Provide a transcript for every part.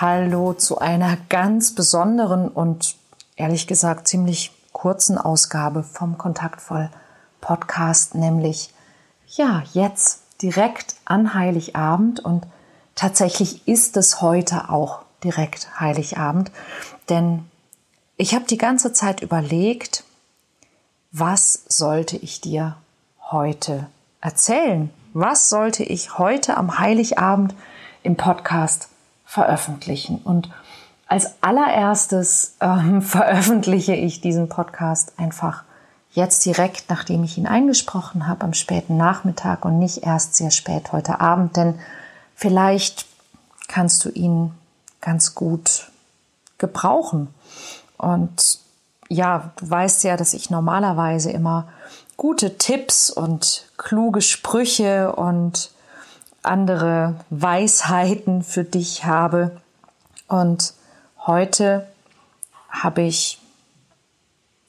Hallo zu einer ganz besonderen und ehrlich gesagt ziemlich kurzen Ausgabe vom Kontaktvoll Podcast, nämlich ja, jetzt direkt an Heiligabend und tatsächlich ist es heute auch direkt Heiligabend, denn ich habe die ganze Zeit überlegt, was sollte ich dir heute erzählen? Was sollte ich heute am Heiligabend im Podcast veröffentlichen? Und als allererstes ähm, veröffentliche ich diesen Podcast einfach jetzt direkt, nachdem ich ihn eingesprochen habe, am späten Nachmittag und nicht erst sehr spät heute Abend, denn vielleicht kannst du ihn ganz gut gebrauchen. Und ja, du weißt ja, dass ich normalerweise immer gute Tipps und kluge Sprüche und andere Weisheiten für dich habe. Und heute habe ich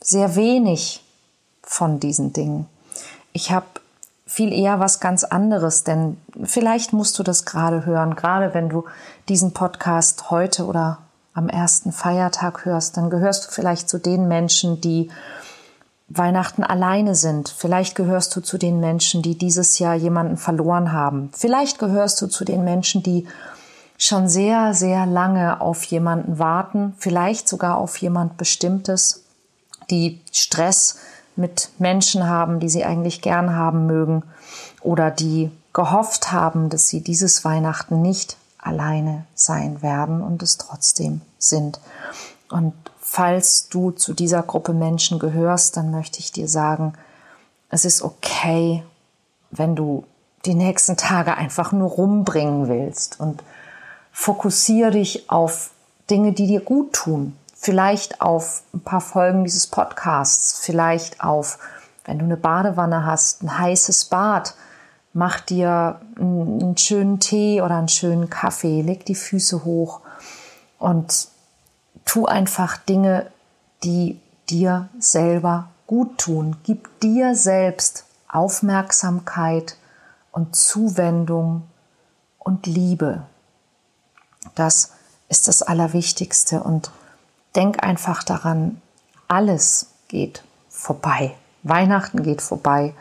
sehr wenig von diesen Dingen. Ich habe viel eher was ganz anderes, denn vielleicht musst du das gerade hören, gerade wenn du diesen Podcast heute oder am ersten Feiertag hörst, dann gehörst du vielleicht zu den Menschen, die Weihnachten alleine sind. Vielleicht gehörst du zu den Menschen, die dieses Jahr jemanden verloren haben. Vielleicht gehörst du zu den Menschen, die schon sehr, sehr lange auf jemanden warten, vielleicht sogar auf jemand Bestimmtes, die Stress mit Menschen haben, die sie eigentlich gern haben mögen oder die gehofft haben, dass sie dieses Weihnachten nicht alleine sein werden und es trotzdem sind. Und falls du zu dieser Gruppe Menschen gehörst, dann möchte ich dir sagen, es ist okay, wenn du die nächsten Tage einfach nur rumbringen willst und fokussiere dich auf Dinge, die dir gut tun, vielleicht auf ein paar Folgen dieses Podcasts, vielleicht auf, wenn du eine Badewanne hast, ein heißes Bad, mach dir einen schönen Tee oder einen schönen Kaffee, leg die Füße hoch und tu einfach Dinge, die dir selber gut tun. Gib dir selbst Aufmerksamkeit und Zuwendung und Liebe. Das ist das Allerwichtigste und denk einfach daran, alles geht vorbei. Weihnachten geht vorbei.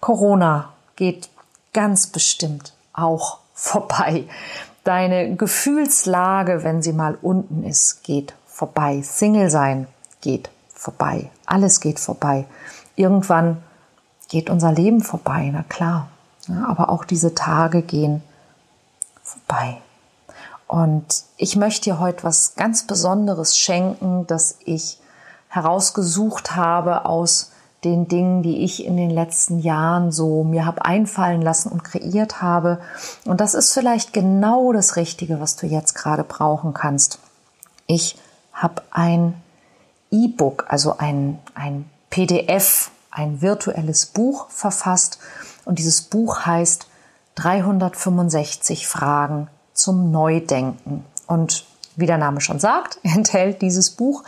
Corona geht ganz bestimmt auch vorbei. Deine Gefühlslage, wenn sie mal unten ist, geht vorbei. Single sein geht vorbei. Alles geht vorbei. Irgendwann geht unser Leben vorbei, na klar. Ja, aber auch diese Tage gehen vorbei. Und ich möchte dir heute was ganz Besonderes schenken, das ich herausgesucht habe aus den Dingen, die ich in den letzten Jahren so mir habe einfallen lassen und kreiert habe. Und das ist vielleicht genau das Richtige, was du jetzt gerade brauchen kannst. Ich habe ein E-Book, also ein, ein PDF, ein virtuelles Buch verfasst. Und dieses Buch heißt 365 Fragen zum Neudenken. Und wie der Name schon sagt, enthält dieses Buch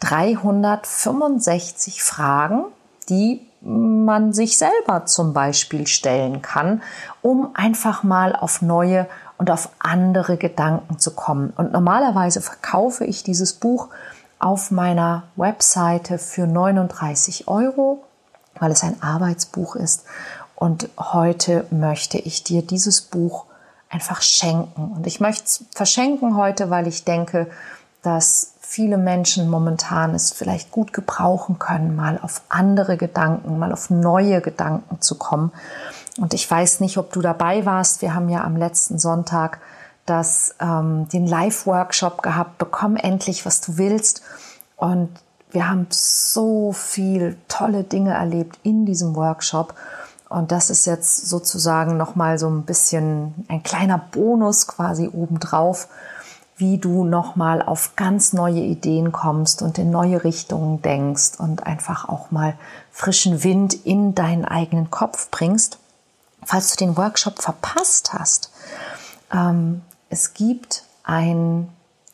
365 Fragen, die man sich selber zum Beispiel stellen kann, um einfach mal auf neue und auf andere Gedanken zu kommen. Und normalerweise verkaufe ich dieses Buch auf meiner Webseite für 39 Euro, weil es ein Arbeitsbuch ist. Und heute möchte ich dir dieses Buch einfach schenken. Und ich möchte es verschenken heute, weil ich denke, dass viele Menschen momentan es vielleicht gut gebrauchen können, mal auf andere Gedanken, mal auf neue Gedanken zu kommen. Und ich weiß nicht, ob du dabei warst. Wir haben ja am letzten Sonntag das, ähm, den Live-Workshop gehabt. Bekomm endlich, was du willst. Und wir haben so viel tolle Dinge erlebt in diesem Workshop. Und das ist jetzt sozusagen nochmal so ein bisschen ein kleiner Bonus quasi obendrauf, wie du nochmal auf ganz neue Ideen kommst und in neue Richtungen denkst und einfach auch mal frischen Wind in deinen eigenen Kopf bringst. Falls du den Workshop verpasst hast, ähm, es gibt ein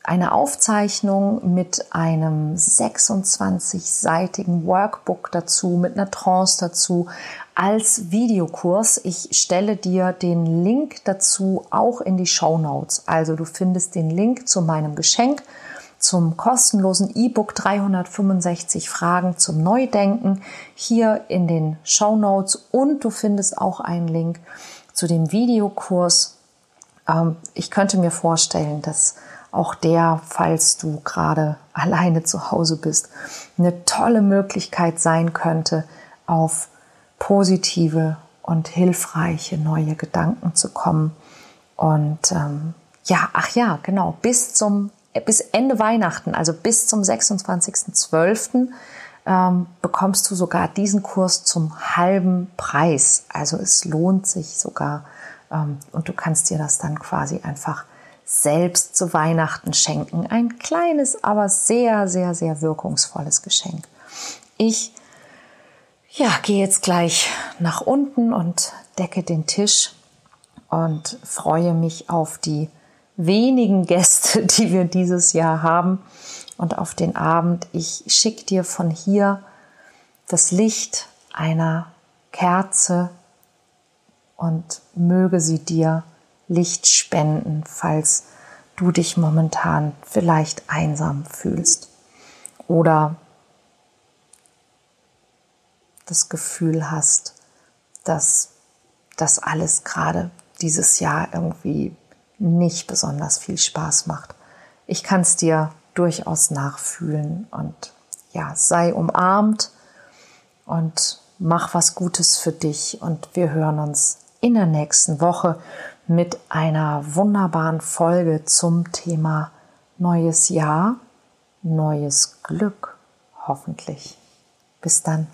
eine Aufzeichnung mit einem 26-seitigen Workbook dazu, mit einer Trance dazu, als Videokurs. Ich stelle dir den Link dazu auch in die Show Notes. Also du findest den Link zu meinem Geschenk, zum kostenlosen E-Book 365 Fragen zum Neudenken hier in den Show Notes und du findest auch einen Link zu dem Videokurs. Ähm, ich könnte mir vorstellen, dass auch der, falls du gerade alleine zu Hause bist, eine tolle Möglichkeit sein könnte, auf positive und hilfreiche neue Gedanken zu kommen. Und ähm, ja, ach ja, genau, bis zum bis Ende Weihnachten, also bis zum 26.12. Ähm, bekommst du sogar diesen Kurs zum halben Preis. Also es lohnt sich sogar ähm, und du kannst dir das dann quasi einfach selbst zu Weihnachten schenken. Ein kleines, aber sehr, sehr, sehr wirkungsvolles Geschenk. Ich ja, gehe jetzt gleich nach unten und decke den Tisch und freue mich auf die wenigen Gäste, die wir dieses Jahr haben und auf den Abend. Ich schicke dir von hier das Licht einer Kerze und möge sie dir Licht spenden, falls du dich momentan vielleicht einsam fühlst oder das Gefühl hast, dass das alles gerade dieses Jahr irgendwie nicht besonders viel Spaß macht. Ich kann es dir durchaus nachfühlen und ja, sei umarmt und mach was Gutes für dich und wir hören uns in der nächsten Woche mit einer wunderbaren Folge zum Thema neues Jahr, neues Glück, hoffentlich. Bis dann.